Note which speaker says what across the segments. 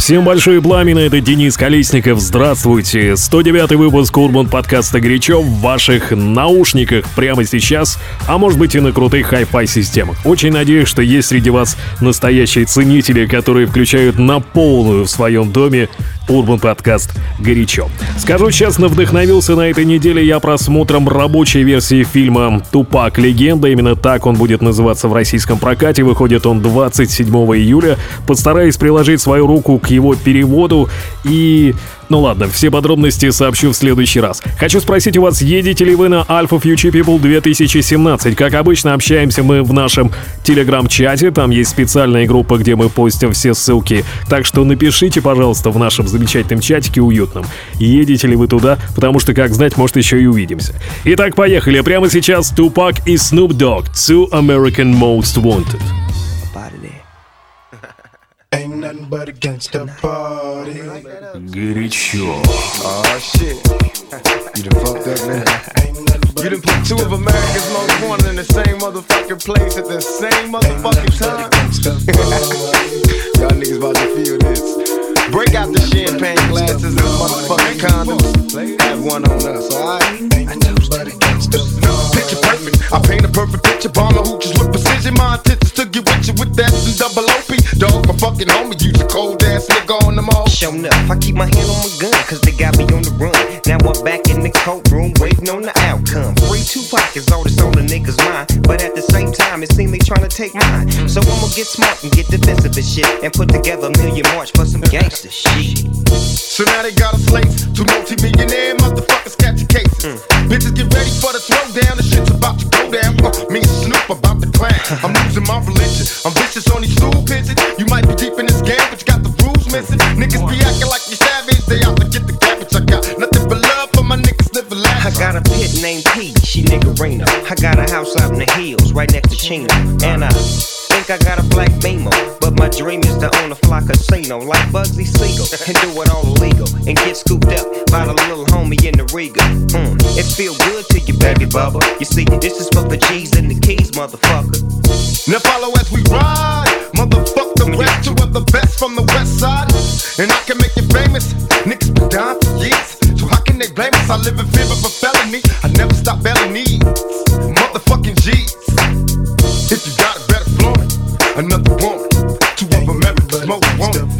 Speaker 1: Всем большое пламя, это Денис Колесников, здравствуйте. 109 выпуск Урбан подкаста «Горячо» в ваших наушниках прямо сейчас, а может быть и на крутых хай-фай системах. Очень надеюсь, что есть среди вас настоящие ценители, которые включают на полную в своем доме Урбан подкаст «Горячо». Скажу честно, вдохновился на этой неделе я просмотром рабочей версии фильма «Тупак. Легенда». Именно так он будет называться в российском прокате. Выходит он 27 июля. Постараюсь приложить свою руку к его переводу и ну ладно, все подробности сообщу в следующий раз. Хочу спросить у вас, едете ли вы на Alpha Future People 2017? Как обычно, общаемся мы в нашем телеграм-чате, там есть специальная группа, где мы постим все ссылки. Так что напишите, пожалуйста, в нашем замечательном чатике уютном, едете ли вы туда, потому что, как знать, может еще и увидимся. Итак, поехали. Прямо сейчас Тупак и Snoop Dogg, Two American Most Wanted. but a gangsta party. Горячо. Oh shit. You done fucked up, man. You done put two of America's most wanted in the same motherfucking place at the same motherfucking time. Y'all niggas about to feel this. Break out the champagne glasses and motherfucking condoms. Have one on us, alright? Picture perfect. I paint a perfect picture. Bomber hooches with precision. My intentions to get with you with that and double OP. Fucking homie. Use a cold ass nigga on them all.
Speaker 2: Show enough. I keep my hand on my gun, cause they got me on the run. Now I'm back in the courtroom, waiting on the outcome. Free two pockets, all this on the niggas' mind. But at the same time, it seems they trying to take mine. So I'ma get smart and get defensive and shit. And put together a million march for some gangster shit.
Speaker 3: So now they got a slate. Two multi-millionaire motherfuckers catch cases. Mm. Bitches get ready for the throwdown. The shit's about to go down. Uh, me and Snoop about to clan. I'm losing my religion. I'm vicious on these stool pigeons. You might be deep in missing. Niggas be acting like you savage. They out to get the cabbage. I got nothing but love for my niggas living life.
Speaker 2: I got a pit named P. She niggerina. I got a house out in the hills, right next to Chino. And I think I got a black beamer, but my dream is to own a fly casino like Bugsy Siegel and do it all illegal and get scooped up by the little homie in the Riga. Mm, it feel good to you, baby bubba. You see, this is for the G's and the keys, motherfucker.
Speaker 3: Now follow as we ride, motherfuck the rest, two of the best from the west side, and I can make you famous. Niggas been down for years, so how can they blame us? I live in fear of a felony. I never stop belly needs, motherfucking G's. If you got it, better flaunt it. Another woman, two of them America's smoke wanted.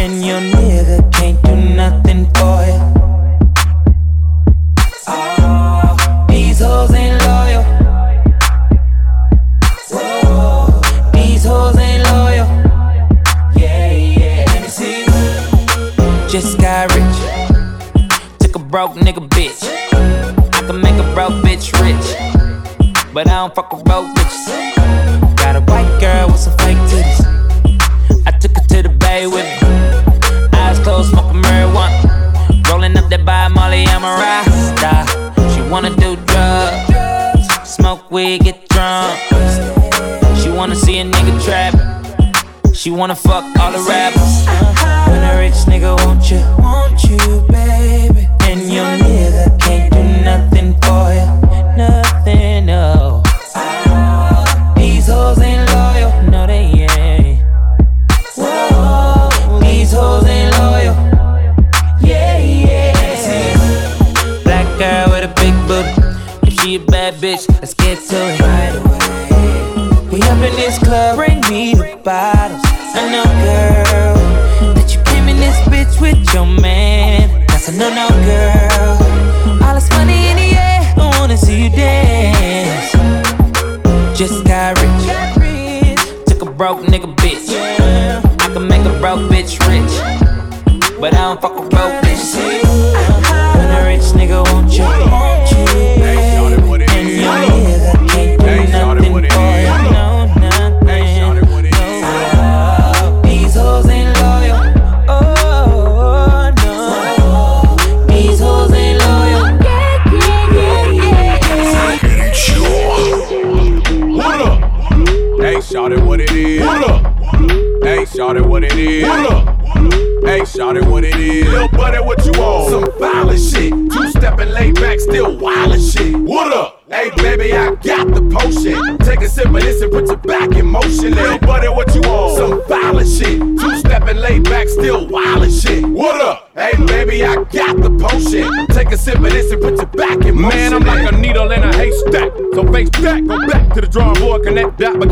Speaker 4: and your nigga can't do nothing for you. Oh, these hoes ain't loyal. Whoa, these hoes ain't loyal. Yeah, yeah. Let me see. Just got rich. Took a broke nigga bitch. I can make a broke bitch rich. But I don't fuck with broke bitches. Got a white girl with some fake titties. I took her to the bay with me. By Molly, I'm a rasta. She wanna do drugs, smoke weed, get drunk. She wanna see a nigga trap. She wanna fuck all the rappers. When a rich nigga want you, want you, baby. And your nigga can't do nothing for you, nothing, no. Bitch, let's get to it right away. We up in this club, bring me the bottles. I know, girl, that you came in this bitch with your man. That's a no, no, girl.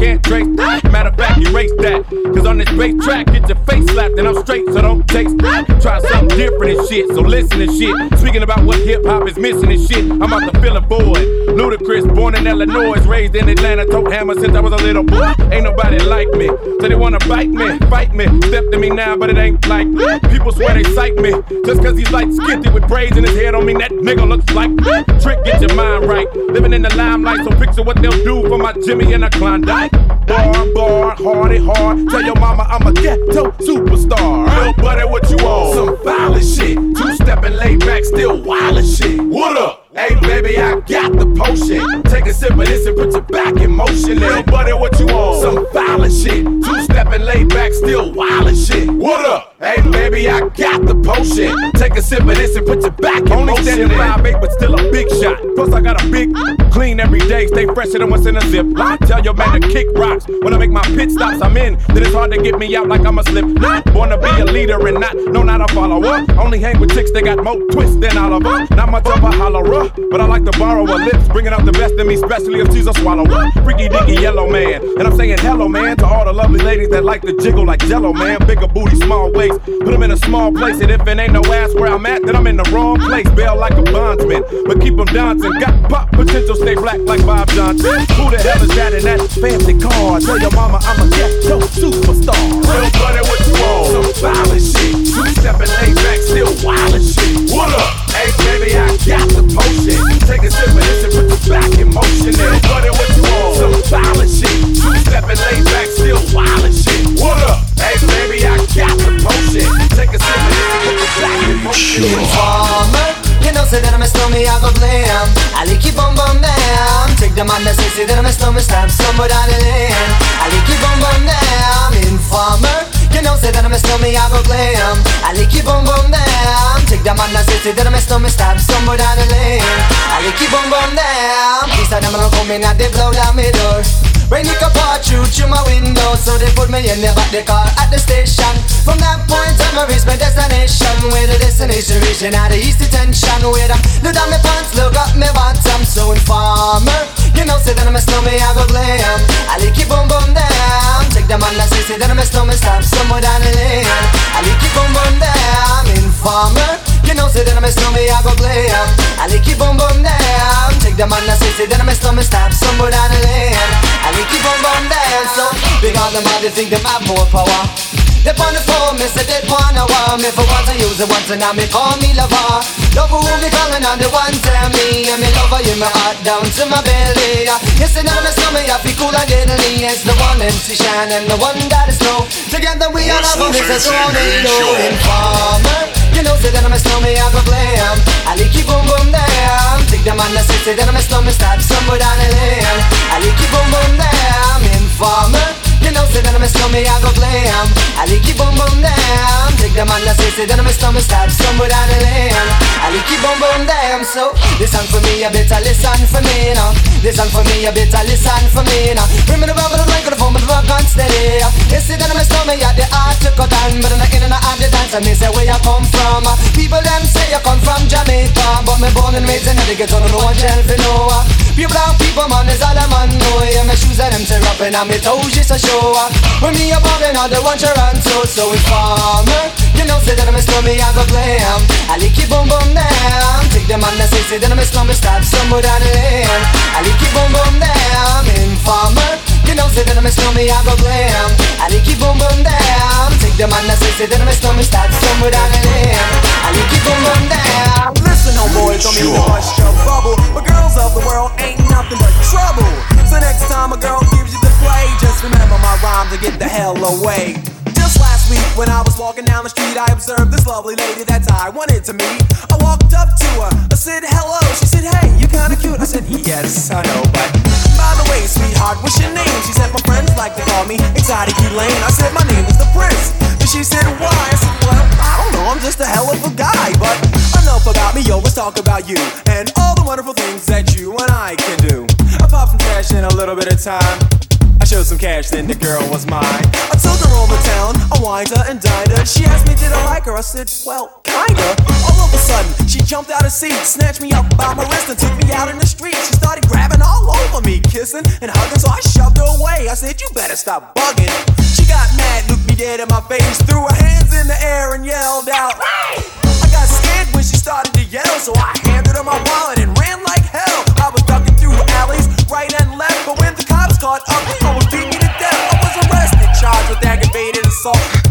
Speaker 5: Can't trace bass track, get your face slapped, and I'm straight, so don't taste. Try something different and shit, so listen and shit. Speaking about what hip hop is missing and shit, I'm out to fill a void. Ludacris, born in Illinois, raised in Atlanta, tote hammer since I was a little boy. Ain't nobody like me, so they wanna bite me, fight me. Step to me now, but it ain't like people swear they sight me. Just cause he's like skitty with braids in his head don't mean that nigga looks like me. Trick, get your mind right. Living in the limelight, so picture what they'll do for my Jimmy and a Klondike. Bar, bar, hardy, hard. Tell your mama I'm a ghetto superstar.
Speaker 6: Real buddy, what you want?
Speaker 5: Some violent shit.
Speaker 6: Two stepping laid back, still wild as shit.
Speaker 5: What up?
Speaker 6: Hey, baby, I got the potion. Take a sip of this and put your back in motion.
Speaker 5: Little buddy, what you want?
Speaker 6: Some violent shit. Two stepping laid back, still wild as shit.
Speaker 5: What up?
Speaker 6: Hey, baby, I got the potion. Take a sip of this and put your back in
Speaker 5: Only
Speaker 6: motion.
Speaker 5: standing five eight, but still a big shot. Plus, I got a big clean every day. Stay fresher than what's in a zip. I tell your man to kick rocks. When I make my pit stops, I'm in. Then it's hard to get me out like I'm a slip. Born to be a leader and not no, not a follower. Only hang with chicks that got more twists than Oliver. Not much of a hollerer, but I like to borrow her lips. Bringing out the best in me, especially if she's a swallower. Freaky dicky yellow man. And I'm saying hello, man, to all the lovely ladies that like to jiggle like jello, man. Bigger booty, small waist. Put them in a small place. And if it ain't no ass where I'm at, then I'm in the wrong place. Bail like a bondsman. But keep them dancing. Got pop potential, stay black like Bob Johnson. Who the hell is that in that fancy car? Tell your mama I'm a ghetto superstar.
Speaker 6: Real buddy, what you want? Some violent shit. Two stepping back, still wild shit.
Speaker 5: What up?
Speaker 6: Hey, baby, I got the potion. Take a sip of this and put your back in motion. Little buddy, what you want? Some violent shit. Stepping laid back, still wild shit.
Speaker 5: What up?
Speaker 6: Hey, baby, I got the potion. Take a sip of this put back in motion.
Speaker 7: You know, say that I'm a snowman, I go blam. I like you bum bum down. Take the man that say, say that I'm a snowman, stab somewhere down the lane. I like you bum bum down. Informer, you know, say that I'm a snowman, I go glam. I like you bum down. Take the man that say, say that I'm a snowman, stab somewhere down the lane. I like you bum bum down. Please, I never come in and blow down my door. Rain it up all through through my window So they put me in the back the car at the station. From that point on I reach my destination Where the destination reaching out the east detention Where I look down my pants, look up my bottom. So informer, you know say that I'm a snowman, I go glam. I like it boom boom down Take the man that say, that I'm a snowman, stop somewhere down the lane I like it boom boom down Informer, you know say that I'm a snowman, I go glam I like it boom boom down. Take the man that say, say that I'm a snowman, stop somewhere down the lane. I like it boom boom down. So on them all, they think them have more power. They on the phone, me say they wanna want me For once I use it once and now me call me lover. Love who me calling on the one tell me. And me lover in my heart down to my belly. You say now me stomach I feel cool and deadly. It's the one MC Shan and the one that is snow. Together we all have a business tornado Informer You know say that I'm a snowman I go glam. I like it boom boom down Take the man that say say that I'm a snowman Start somewhere down the lane I like it boom boom down Informer you know, say that I'm a snowman, I go glam. I like it boom boom down Take the man that say, say that I'm a snowman Start somewhere down the lane I like it boom boom down So, listen for me, you better listen for me now Listen for me, you better listen for me now Bring me the rubber, the microphone, but the rock on steady. You say that I'm a snowman, yeah, the art to cut down But I'm not in and out the dance, and me say where you come from? People them say you come from Jamaica But me born and raised in the ghetto, no one tell for no People out shoes and them tear up and me toes just to show off. When me a ballin', I don't want your run so informer. You know say that I'm a slummy, I go blam. I lick you boom boom down. Take them on the say say that I'm a slummy, stop somewhere down the lane. I lick you boom boom down. Informer. You know, say that I'm a snowman, I go glam I like it boom boom down Take the man that say, say that I'm a snowman Start somewhere down the lane I like it boom boom down
Speaker 8: Don't mean to bust your bubble But girls of the world ain't nothing but trouble. So next time a girl gives you the play Just remember my rhyme to get the hell away just last week when I was walking down the street, I observed this lovely lady that I wanted to meet. I walked up to her, I said hello. She said, Hey, you're kinda cute. I said, Yes, I know, but by the way, sweetheart, what's your name? She said, My friends like to call me Exotic Elaine. I said, My name is the Prince. And she said, Why? I said, Well, I don't know, I'm just a hell of a guy. But enough about me, yo, let's talk about you and all the wonderful things that you and I can do. Apart from cash and a little bit of time. Showed some cash, then the girl was mine. I took her over town, I wined her and dined her. She asked me, did I like her? I said, well, kinda. All of a sudden, she jumped out of seat, snatched me up by my wrist, and took me out in the street. She started grabbing all over me, kissing and hugging, so I shoved her away. I said, you better stop bugging. She got mad, looked me dead in my face, threw her hands in the air and yelled out, hey! I got scared when she started to yell, so I handed her my wallet and ran like hell. I was ducking through alleys, right and left, but when the cops caught up, assault.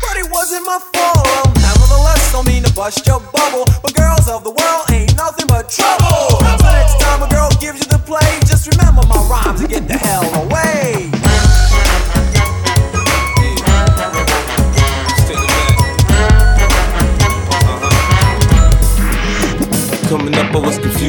Speaker 8: But it wasn't my fault. Nevertheless, don't mean to bust your bubble, but girls of the world ain't nothing but trouble. So next time a girl gives you the play, just remember my rhyme to get the hell away.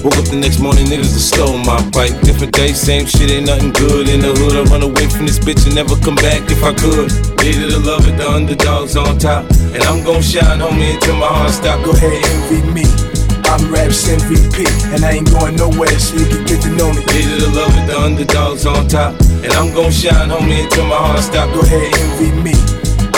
Speaker 9: Woke up the next morning, niggas have stole my bike. Different day, same shit, ain't nothing good. In the hood, I run away from this bitch and never come back if I could. Hated to love it, the underdogs on top. And I'm gon' shine, homie, until my heart stop.
Speaker 10: Go ahead, envy me. I'm Raps MVP, and I ain't going nowhere, so you can get to know me.
Speaker 9: Hated to love it, the underdogs on top. And I'm gon' shine, homie, until my heart stop.
Speaker 10: Go ahead, envy me.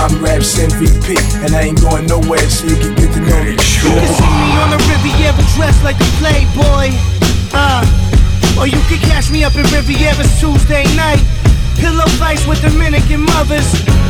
Speaker 10: I'm Raps MVP, and I ain't going nowhere, so you can get to know me.
Speaker 11: You can see me on the Riviera dressed like a playboy. Uh, or you can catch me up in Riviera's Tuesday night. Pillow fights with Dominican mothers.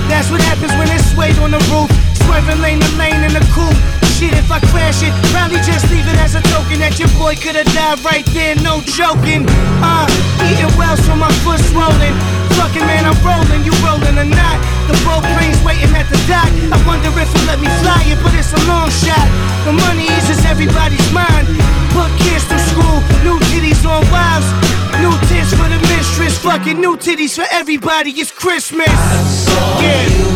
Speaker 11: That's what happens when it's suede on the roof. Swerving lane to lane in the coupe. Shit, if I crash it, probably just leave it as a token that your boy could've died right there, no joking. Uh, eating well so my foot's rolling. Fucking man, I'm rolling, you rolling or not. The boat plane's waiting at the dock. I wonder if you let me fly it, but it's a long shot. The money eases everybody's mind. Put kids through school, new titties on wives. New tits for the mistress, fucking new titties for everybody. It's Christmas. Yeah.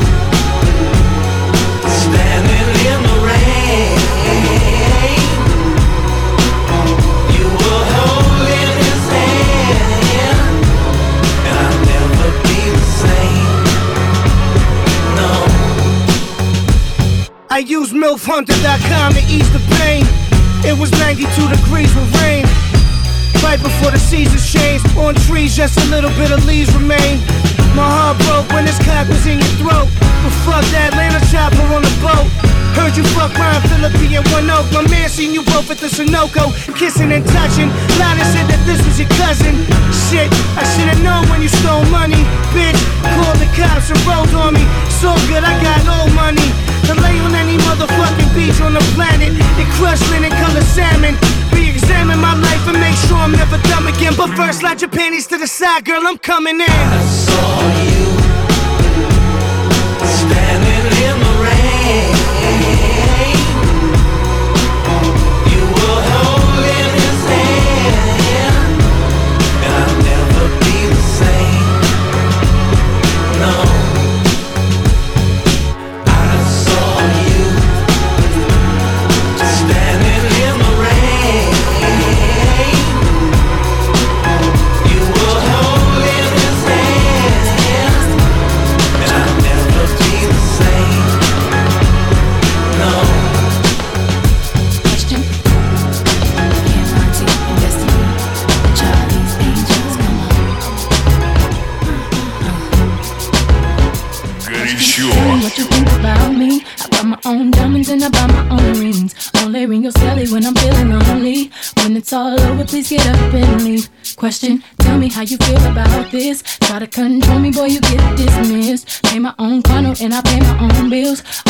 Speaker 11: I used MILFHunter.com to ease the pain. It was 92 degrees with rain. Right before the seasons changed, on trees just a little bit of leaves remain. My heart broke when this cock was in your throat. But fuck that land a chopper on the boat. Heard you fuck Ryan Phillippe and One Oak. My man seen you both at the Sunoco, kissing and touching. Lana said that this was your cousin. Shit, I should've known when you stole money. Bitch, called the cops and rolled on me. So good, I got old money. To lay on any motherfucking beach on the planet and crush linen color salmon. Re-examine my life and make sure I'm never dumb again. But first, slide your panties to the side, girl. I'm coming in.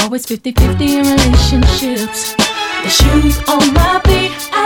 Speaker 11: always 50
Speaker 12: 50 in
Speaker 13: relationships. The shoes on my feet.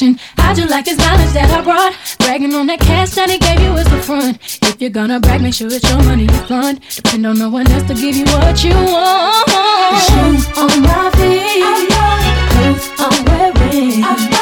Speaker 13: question. How'd you like this knowledge that I brought? Bragging on that cash that he gave you is the fun. If you're gonna brag, make sure it's your money you fund. Depend on no one else to give you what you want. Shoes on my feet, I
Speaker 14: know. boots I'm
Speaker 15: wearing.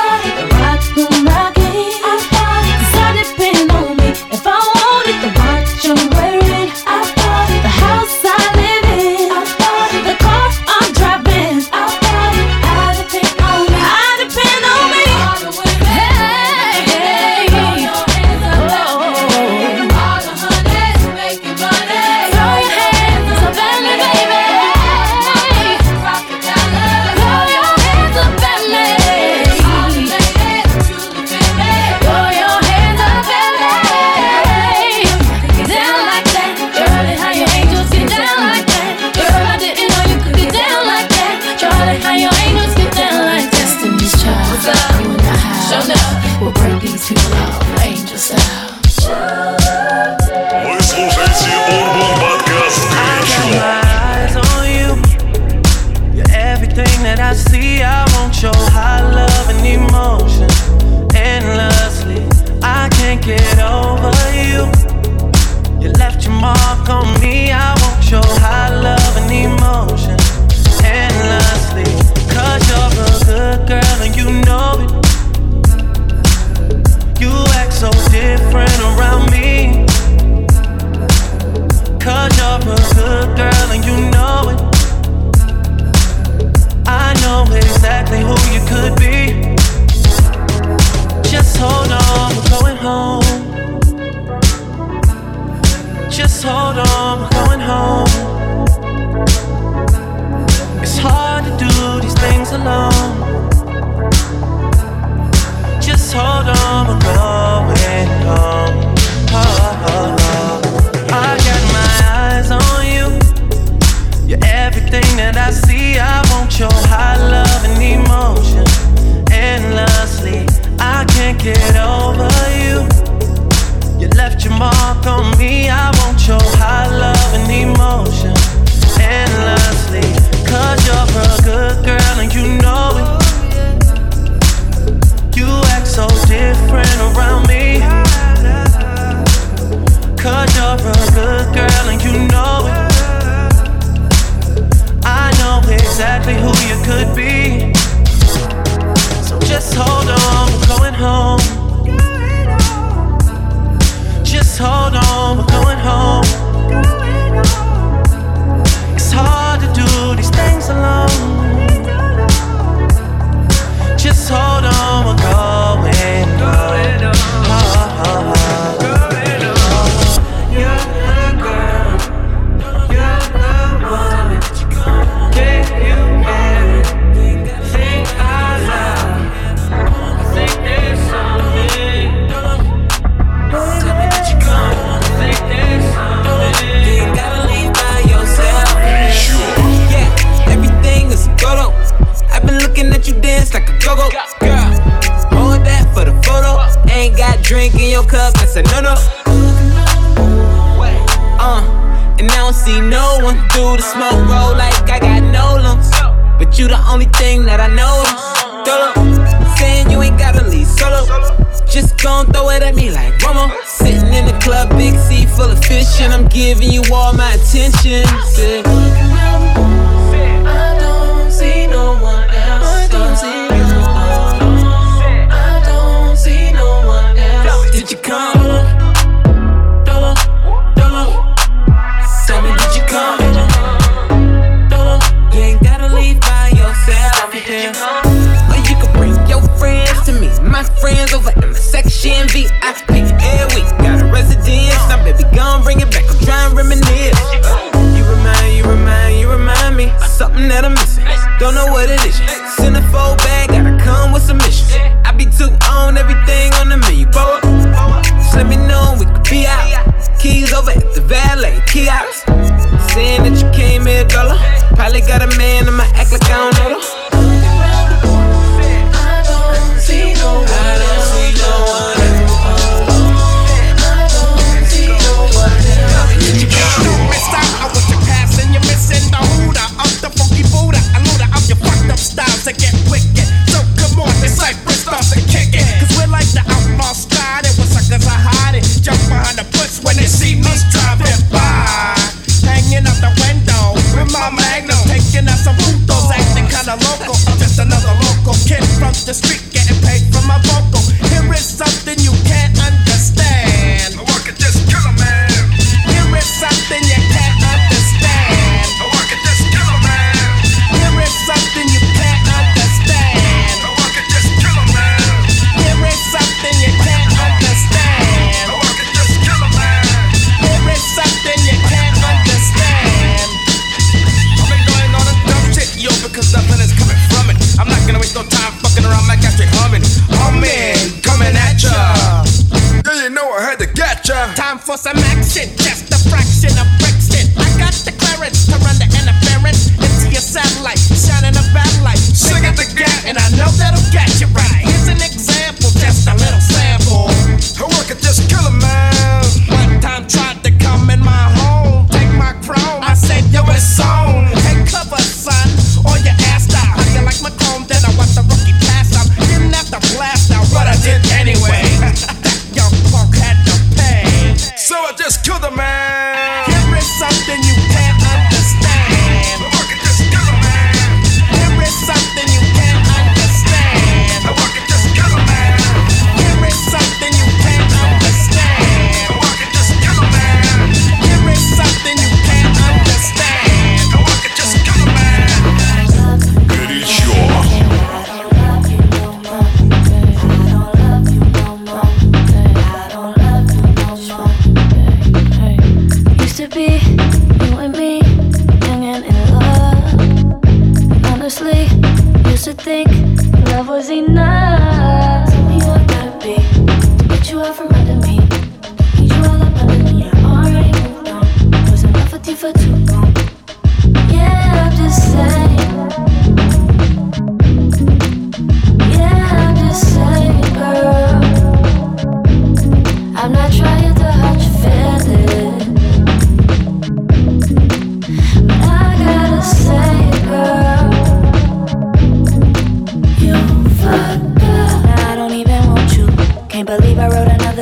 Speaker 15: Had to get ya. Time for some action, just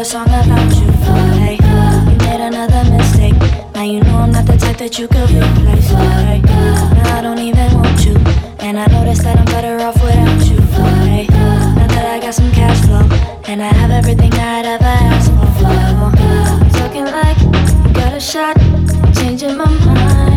Speaker 16: song about you. Fight. You made another mistake. Now you know I'm not the type that you could replace. Fight. Now I don't even want you. And I noticed that I'm better off without you. Fight. Now that I got some cash flow. And I have everything I'd ever asked for. Talking like you got a shot. Changing my mind.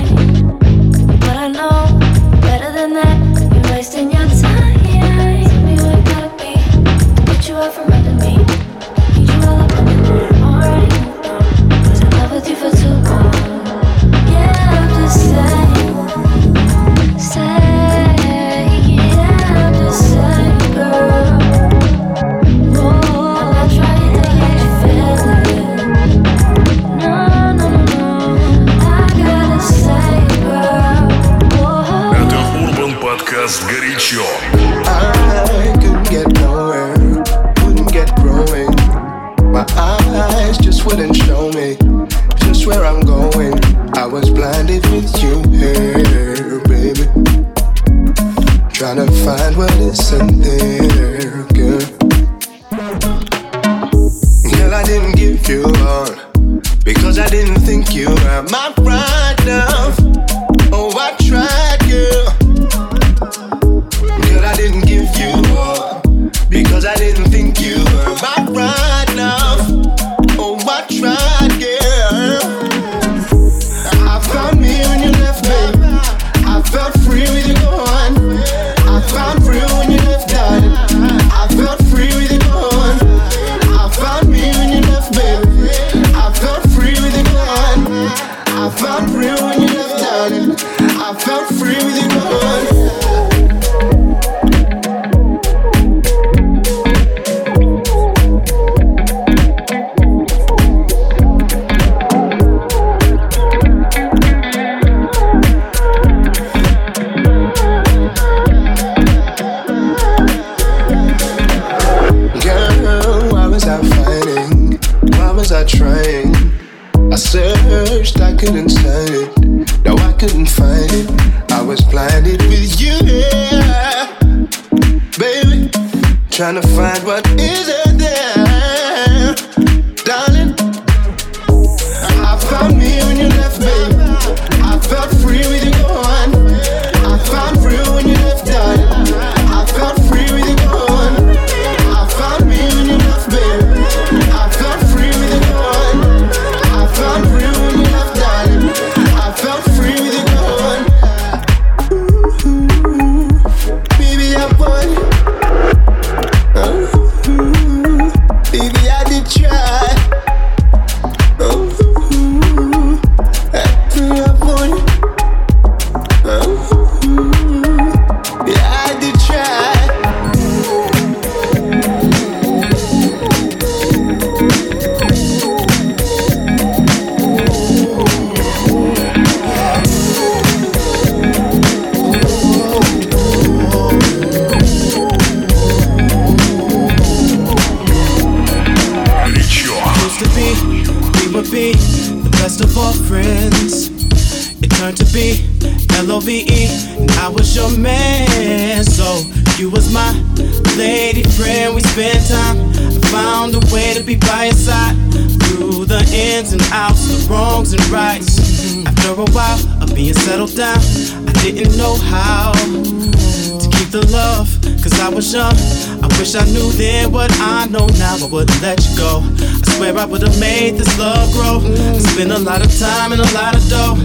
Speaker 17: While of being settled down, I didn't know how to keep the love, cause I was young. I wish I knew then what I know now, I wouldn't let you go. I swear I would've made this love grow. I spent a lot of time and a lot of dough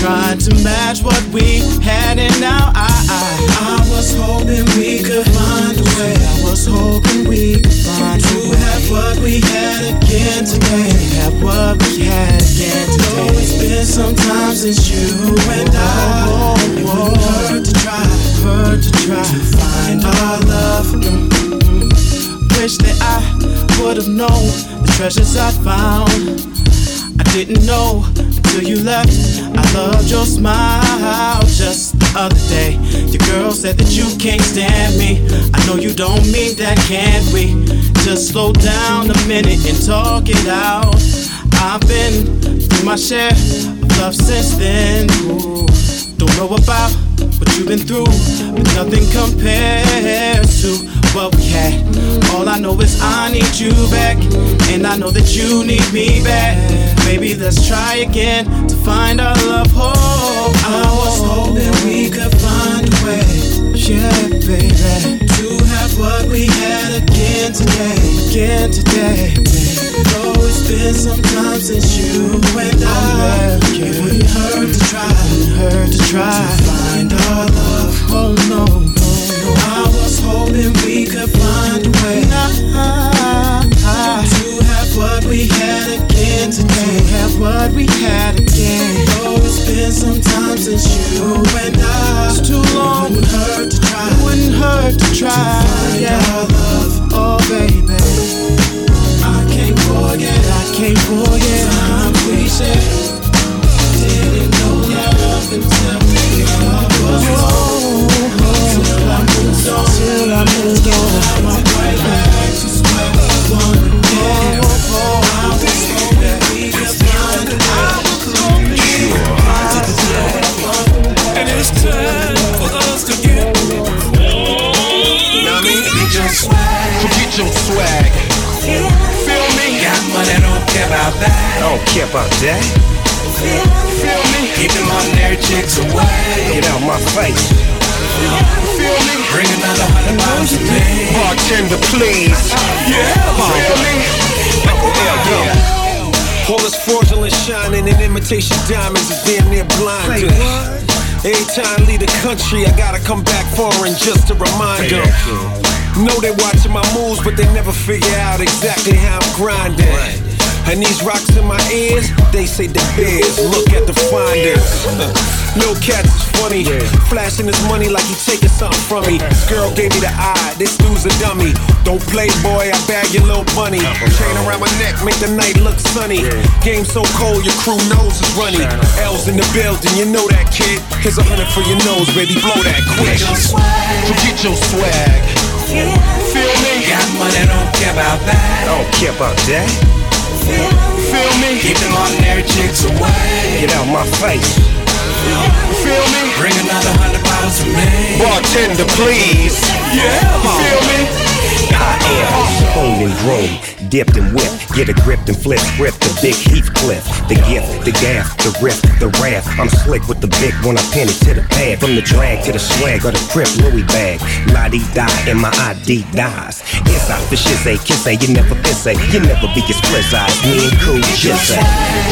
Speaker 17: trying to match what we had, and now I, I, I was hoping we could find way. I was hoping we could find to have what we had again today. Have what we had again today. Though it's been some time since you and I. It wouldn't hurt to try, hurt to try to find our love. Mm, mm, mm. Wish that I would've known the treasures I found. I didn't know until you left. I loved your smile just other day. Your girl said that you can't stand me. I know you don't mean that, can we? Just slow down a minute and talk it out. I've been through my share of love since then. Ooh, don't know about what you've been through, but nothing compares to what we had. All I know is I need you back, and I know that you need me back. Baby, let's try again to find our love. Oh, I was hoping we could find a way, yeah, baby, to have what we had again today, again today. Though it's been some time since you and I left, it wouldn't hurt to try, hurt to try to find our love. Oh no, no, no. I was hoping we could find a way to have what we had again today. Have what we had time since you and I. It's too long. It wouldn't hurt to try. It wouldn't hurt to try. To find yeah. our love. Oh, baby. I can't forget. I can't forget. Time we shared. Didn't know love until
Speaker 15: swag. Feel me? Got money, don't care about that.
Speaker 18: I don't care about that.
Speaker 15: Feel me? Keep them ordinary chicks away.
Speaker 18: Get out my face.
Speaker 15: Feel me? Bring another hundred pounds to me.
Speaker 3: Bartender, please.
Speaker 15: Yeah, feel me?
Speaker 18: Uncle L, yo. All this fraudulent shining and imitation diamonds is damn near blinding. Every time I leave the country, I gotta come back foreign just to remind them. Know they watching my moves, but they never figure out exactly how I'm grinding. And these rocks in my ears, they say the bears. Look at the finders. No cats is funny. Flashing his money like he taking something from me. This girl gave me the eye. This dude's a dummy. Don't play, boy. I bag your little bunny. Chain around my neck, make the night look sunny. Game so cold, your crew knows is runny. L's in the building, you know that kid. Here's a hundred for your nose, baby. Blow that quick.
Speaker 3: Forget your swag.
Speaker 15: Feel me? Got money, don't care about that.
Speaker 18: I don't care about that.
Speaker 15: Feel me? Keep them ordinary chicks away.
Speaker 18: Get out my face.
Speaker 15: Feel me? Bring another hundred bottles to me.
Speaker 3: Bartender, please.
Speaker 15: Yeah, feel me?
Speaker 18: I am honed and grown, dipped and whipped. Get a grip and flip script, the big Heathcliff. The gift, the gaff, the riff, the wrath. I'm slick with the big when I pin it to the pad. From the drag to the swag or the crip Louis bag. La di die and my ID dies. Inside the shit say, kiss say, you never piss say, you never be as split eyes. Me and cool just say.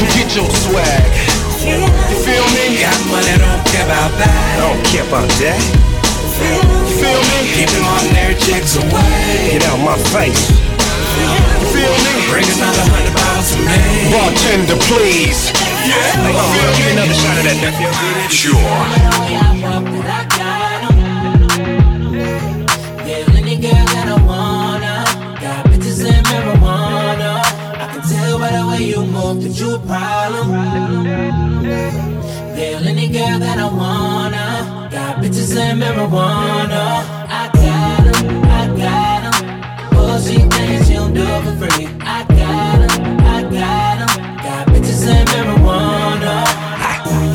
Speaker 3: Forget your swag.
Speaker 15: You feel me? Got money, don't care about that.
Speaker 18: I don't care about that.
Speaker 15: Feel me? Keep them ordinary chicks away.
Speaker 18: Get out my face.
Speaker 15: Feel me? Bring another hundred bottles to me.
Speaker 3: Bartender, please.
Speaker 15: Yeah,
Speaker 18: Give me another shot of that, nephew.
Speaker 19: Sure.
Speaker 4: Yeah, any girl that I wanna. Got bitches and marijuana. I can tell by the way you move that you a problem. Yeah, any girl that I wanna. Got bitches and marijuana.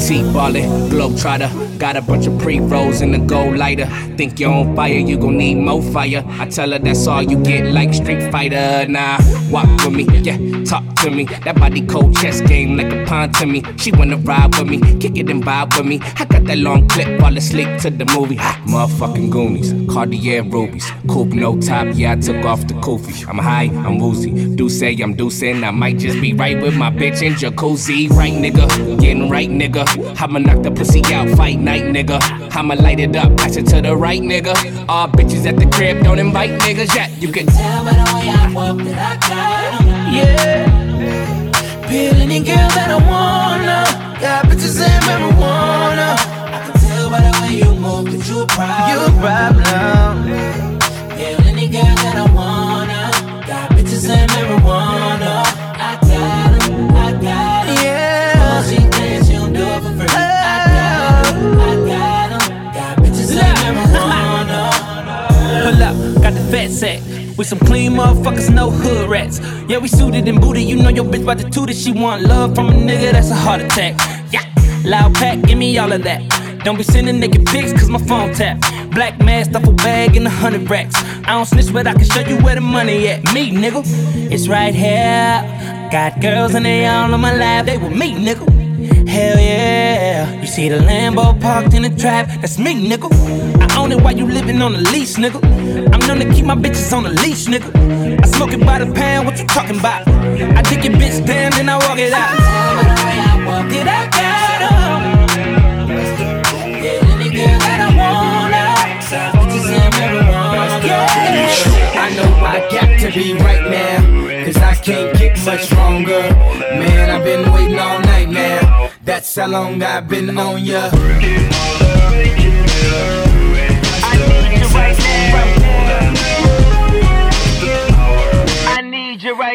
Speaker 20: T ballin', globetrotter. Got a bunch of pre rolls in the gold lighter. Think you're on fire, you gon' need more fire. I tell her that's all you get, like Street Fighter. Nah, walk with me, yeah, talk to me. That body cold chess game like a pawn to me. She wanna ride with me, kick it and vibe with me. I got that long clip, fall asleep to the movie. Motherfucking Goonies, Cartier rubies. Coupe no top, yeah, I took off the koofy. I'm high, I'm woozy. Do say I'm deucing, I might just be right with my bitch in jacuzzi. Right, nigga, getting right, nigga. I'ma knock the pussy out, fight night, nigga. I'ma light it up, pass it to the right, nigga. All bitches at the crib, don't invite niggas yet. You can
Speaker 4: Tell by the way I walk that I got 'em. Yeah. Peel any girl that I wanna. Got bitches and marijuana. I can tell by the way you move that you a problem. You a problem. Peel any girl that I wanna. Got bitches and marijuana.
Speaker 8: Fat sack. We some clean motherfuckers, no hood rats. Yeah, we suited and booted. You know your bitch about to toot it. She want love from a nigga, that's a heart attack. Yeah, loud pack, give me all of that. Don't be sending naked pics, cause my phone tap. Black mask, duffel bag, and a hundred racks. I don't snitch, but I can show you where the money at. Me, nigga, it's right here. Got girls and they all on my lap, they with me, nigga. Hell yeah. You see the Lambo parked in the trap, that's me, nigga. I own it while you living on the lease, nigga. I'm to keep my bitches on the leash, nigga. I smoke it by the pound, what you talking about? I take your bitch down, then I walk it out.
Speaker 4: I got I.
Speaker 21: I I to be right now, cause I can't get much longer. Man, I've been waiting all night now. That's how long I've been on ya.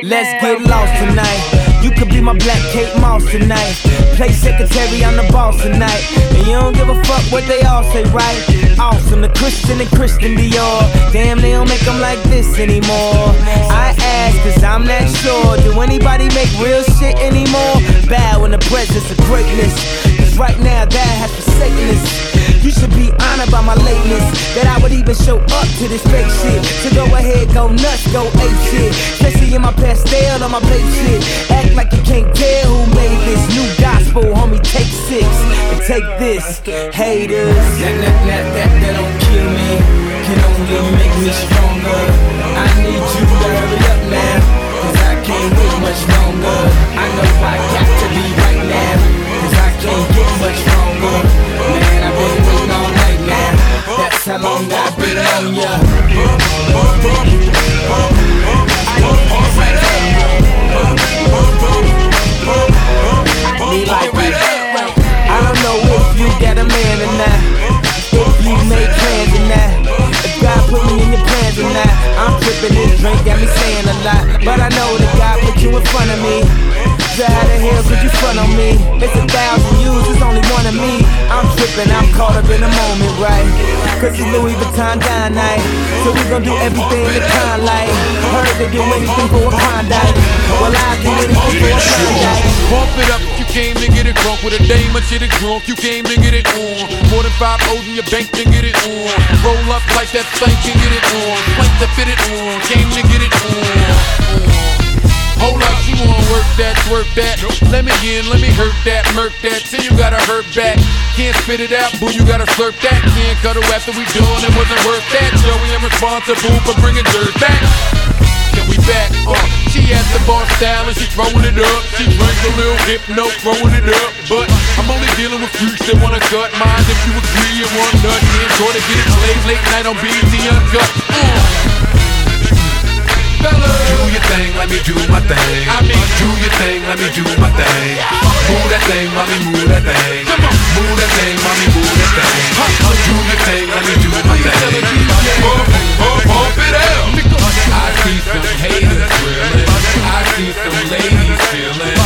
Speaker 8: Let's get lost tonight. You could be my black Kate Moss tonight. Play secretary, I'm the boss tonight. And you don't give a fuck what they all say, right? Awesome, the Christian and Christian Dior. Damn, they don't make them like this anymore. I ask, cause I'm not sure. Do anybody make real shit anymore? Bow in the presence of greatness.
Speaker 19: Right now that has forsaken us. You should be honored by my lateness. That I would even show up to this fake shit. So go ahead, go nuts, go ape shit. Especially in my Pastelle on my plate shit. Act like you can't tell who made this new gospel, homie. Take six and take this, haters.
Speaker 8: That, that, that, that, that don't kill me, can only make me stronger. I need you to hurry up now, cause I can't wait much longer. I know I Man, I've been waiting all night now, that's how long I've been on ya.
Speaker 19: Cause it's Louis Vuitton dine night. So we gon' do everything the kind like. Heard they do anything for a Klondike. Well, I do anything for a Klondike.
Speaker 5: Pump it up if you came to get it drunk with a dame or shit it drunk. You came to get it on. More than five O's in your bank to get it on. Roll up like that thing can get it on. Plank to fit it on. Came to get it on. Hold up, she wanna work that, twerk that. Let me in, let me hurt that, murk that. Say you gotta hurt back. Can't spit it out, boo, you gotta slurp that. Can't cut her after we done, it wasn't worth that. Joey, I'm responsible for bringing dirt back. Can we back? Uh, she at the bar style and she throwing it up. She drank a little hypno, throwing it up. But I'm only dealing with freaks that wanna cut mine. If you agree, you want nut. Can't try to get it played late night on BET Uncut. Uh. Fellas.
Speaker 18: Do your thing, let me do my thing.
Speaker 5: I mean,
Speaker 18: do your thing, let me do my thing. Move that thing, mommy, move that thing.
Speaker 5: Come on.
Speaker 18: Move that thing, mommy, move that thing. Do your thing, let me do my thing.
Speaker 5: Pump, pump, pump it out.
Speaker 18: I see some haters drilling. I see some ladies feeling.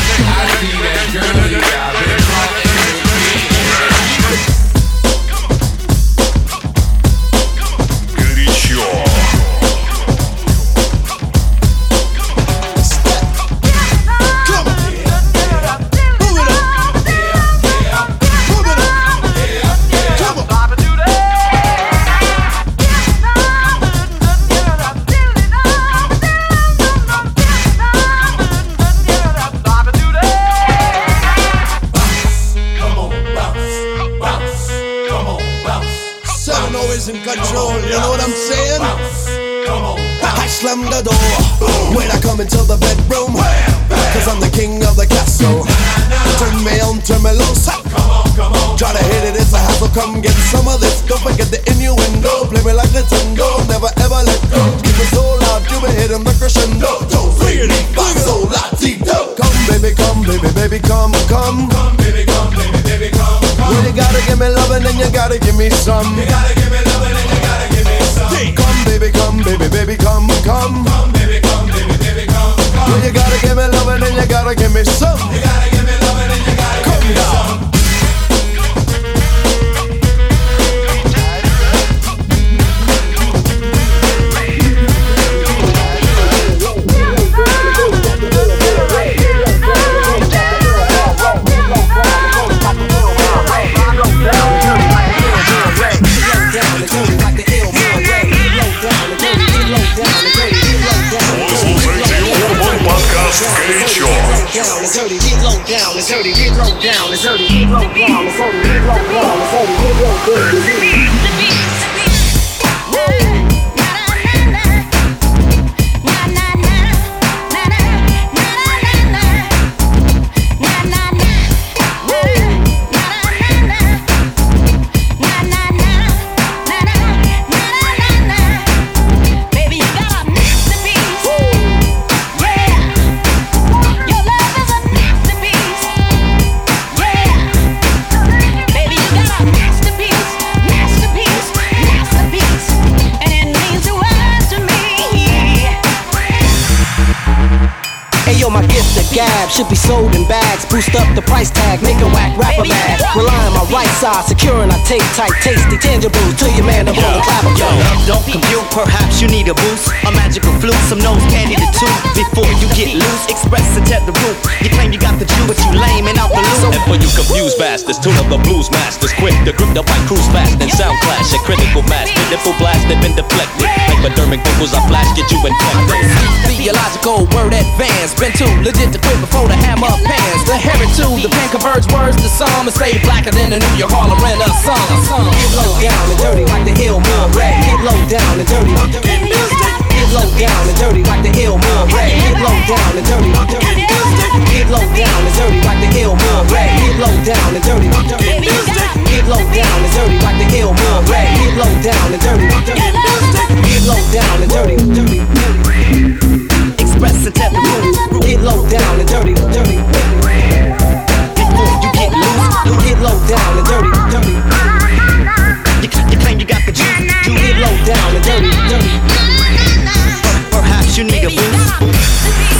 Speaker 22: It's
Speaker 23: dirty, get low down, it's dirty, get low down, it's dirty, get low down, it's dirty, get low down,
Speaker 8: on my right side, securing I take tight, tasty, tangible to your man to hold a clapper.
Speaker 4: Yo, don't compute, perhaps you need a boost. A magical flute, some nose candy to two. Before you get loose, express and at the roof. You claim you got the juice, but you lame and out the loop.
Speaker 24: And for you confused bastards, tune up the blues masters. Quick to grip the mic, cruise fast and sound clash. A critical mass, pitiful blast, they've been deflected. Hypodermic pimples, I flash, get you infected.
Speaker 25: Theological word advanced. Been too legit to quit before the hammer pans. The heron too, the pen converts words to some and stay blacker than the New York Harlem Renaissance.
Speaker 8: Get low down and dirty like the Hillmore Red. Get low down and dirty. Get low down and dirty like the Hillmore Red. Get low down and dirty. Get low down and dirty like the Hillmore Red. Get low down and dirty. Get low down and dirty like the Hillmore Red. Get low down and dirty. Get low down and dirty.
Speaker 4: Express the roof.
Speaker 8: Get low down and. Dirty.
Speaker 4: You get
Speaker 8: Get low down and dirty. Dirty.
Speaker 4: you, you claim you got the juice.
Speaker 8: You get low down and dirty. Dirty.
Speaker 4: Perhaps you need a boost.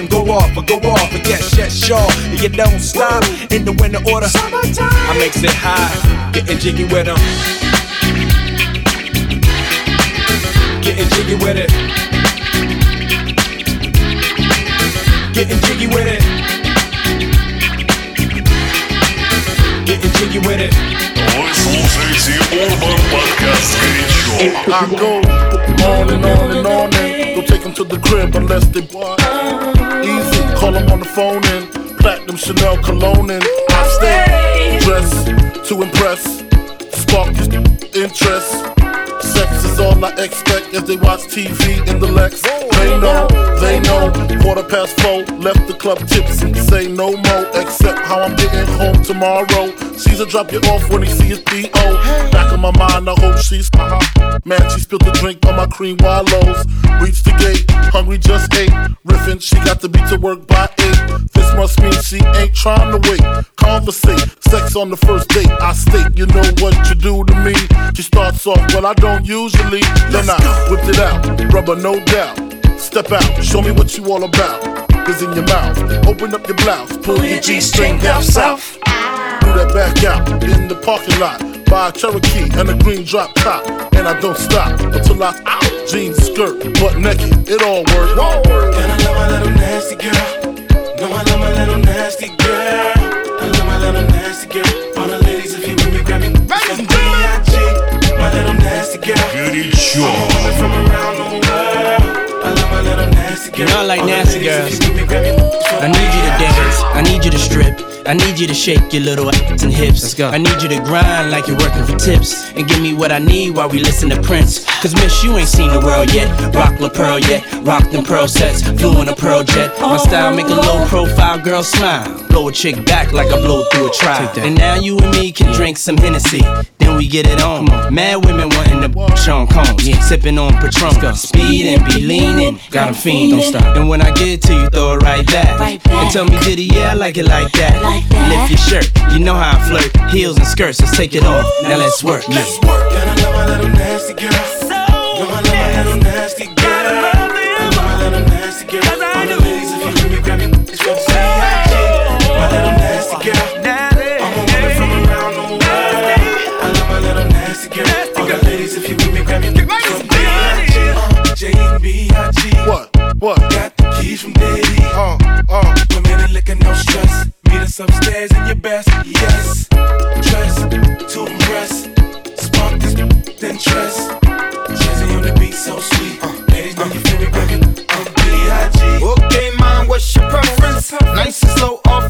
Speaker 10: them go off, or go off. But yes, yes, sure. You don't stop in the winter order. I makes it high, getting jiggy with them. Getting jiggy with it. Getting jiggy with it. Getting jiggy with it.
Speaker 19: Вы слушаете Urban Podcast горячо.
Speaker 26: I go on and on and on and don't take them to the crib unless they want. Easy, call while I'm on the phone and platinum Chanel cologne and I stay dressed to impress, spark his interest. Sex is all I expect as they watch TV in the Lex. They know, they know. Quarter past four, left the club tipsy. Say no more, except how I'm getting home tomorrow. Caesar drop you off when he see his D.O. Back in my mind, I hope she's uh-huh. Man, she spilled the drink on my cream wallows. Reached the gate, hungry just ate. Riffin', she got to be to work by eight. This must mean she ain't trying to wait. Conversate, sex on the first date. I state, you know what you do to me. She starts off, well, I don't usually. Then I whipped it out, rubber, no doubt. Step out, show me what you all about. Is in your mouth, open up your blouse, pull your G string down south. Do that back out in the parking lot by a Cherokee and a green drop top. And I don't stop until I out. Jeans, skirt, butt naked, it all works.
Speaker 15: Whoa. I love my little nasty girl. No, I love my little nasty girl. I love my little nasty girl. All the ladies, if you with me, grab me. Ladies, B.I.G. My little nasty girl. Beauty George. From around the world.
Speaker 17: You know I like nasty girls.
Speaker 15: if you with me, grab me.
Speaker 17: I need you to dance. I need you to strip. I need you to shake your little ass and hips. Let's go. I need you to grind like you're working for tips. And give me what I need while we listen to Prince. Cause miss, you ain't seen the world yet. Rock La Pearl yet. Rock them pearl sets. Flew in a pearl jet. My style make a low profile girl smile. Blow a chick back like I blow through a trial. And now you and me can drink some Hennessy. Then we get it on. Mad women wanting to Sean Combs. Sipping on Patron. Speed and be leaning. Got 'em fiending. Don't stop. And when I get to you, throw it right back. And tell me, did he? Yeah, I like it like that. Lift your shirt. You know how I flirt. Heels and skirts. Let's take it off. Now let's work. Let's work.
Speaker 15: And I love my little nasty girl. No, I love my little nasty girl.
Speaker 26: What? What?
Speaker 15: Got the keys from Daddy.
Speaker 26: Uh, uh.
Speaker 15: Women and liquor, no stress. Meet us upstairs in your best. Yes. Dress to impress. Spark this, then dress. Jazzy on the beat, so sweet. Uh, Ladies know you feel me, baby. I'm B.I.G.
Speaker 27: Okay, mom, what's your preference? Nice and slow, or